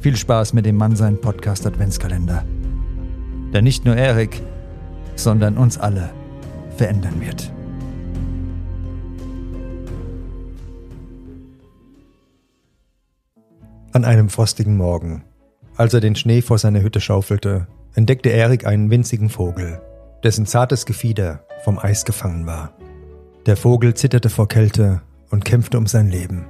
Viel Spaß mit dem Mann sein Podcast Adventskalender. Der nicht nur Erik, sondern uns alle verändern wird. An einem frostigen Morgen, als er den Schnee vor seiner Hütte schaufelte, entdeckte Erik einen winzigen Vogel, dessen zartes Gefieder vom Eis gefangen war. Der Vogel zitterte vor Kälte und kämpfte um sein Leben.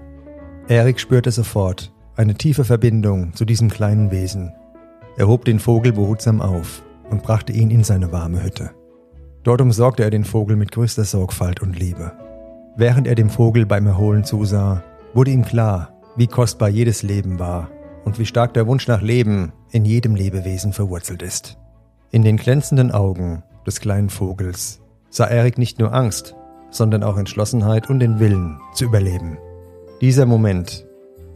Erik spürte sofort, eine tiefe Verbindung zu diesem kleinen Wesen. Er hob den Vogel behutsam auf und brachte ihn in seine warme Hütte. Dort umsorgte er den Vogel mit größter Sorgfalt und Liebe. Während er dem Vogel beim Erholen zusah, wurde ihm klar, wie kostbar jedes Leben war und wie stark der Wunsch nach Leben in jedem Lebewesen verwurzelt ist. In den glänzenden Augen des kleinen Vogels sah Erik nicht nur Angst, sondern auch Entschlossenheit und den Willen zu überleben. Dieser Moment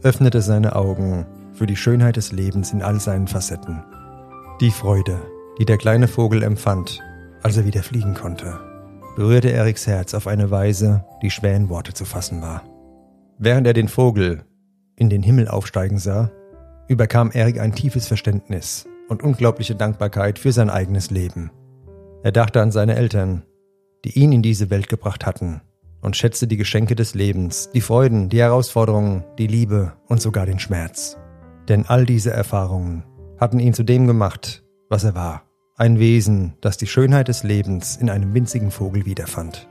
öffnete seine Augen für die Schönheit des Lebens in all seinen Facetten. Die Freude, die der kleine Vogel empfand, als er wieder fliegen konnte, berührte Eriks Herz auf eine Weise, die schwer in Worte zu fassen war. Während er den Vogel in den Himmel aufsteigen sah, überkam Erik ein tiefes Verständnis und unglaubliche Dankbarkeit für sein eigenes Leben. Er dachte an seine Eltern, die ihn in diese Welt gebracht hatten und schätzte die Geschenke des Lebens, die Freuden, die Herausforderungen, die Liebe und sogar den Schmerz. Denn all diese Erfahrungen hatten ihn zu dem gemacht, was er war. Ein Wesen, das die Schönheit des Lebens in einem winzigen Vogel wiederfand.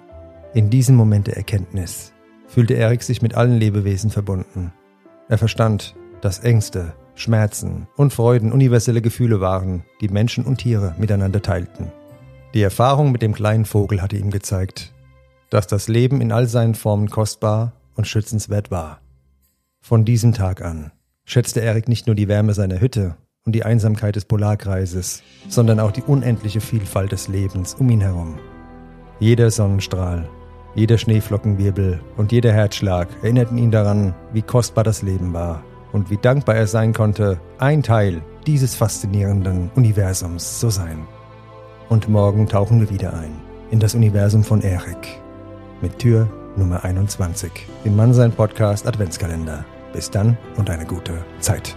In diesem Moment der Erkenntnis fühlte Erik sich mit allen Lebewesen verbunden. Er verstand, dass Ängste, Schmerzen und Freuden universelle Gefühle waren, die Menschen und Tiere miteinander teilten. Die Erfahrung mit dem kleinen Vogel hatte ihm gezeigt, dass das Leben in all seinen Formen kostbar und schützenswert war. Von diesem Tag an schätzte Erik nicht nur die Wärme seiner Hütte und die Einsamkeit des Polarkreises, sondern auch die unendliche Vielfalt des Lebens um ihn herum. Jeder Sonnenstrahl, jeder Schneeflockenwirbel und jeder Herzschlag erinnerten ihn daran, wie kostbar das Leben war und wie dankbar er sein konnte, ein Teil dieses faszinierenden Universums zu sein. Und morgen tauchen wir wieder ein in das Universum von Erik mit Tür Nummer 21, dem Mannsein Podcast Adventskalender. Bis dann und eine gute Zeit.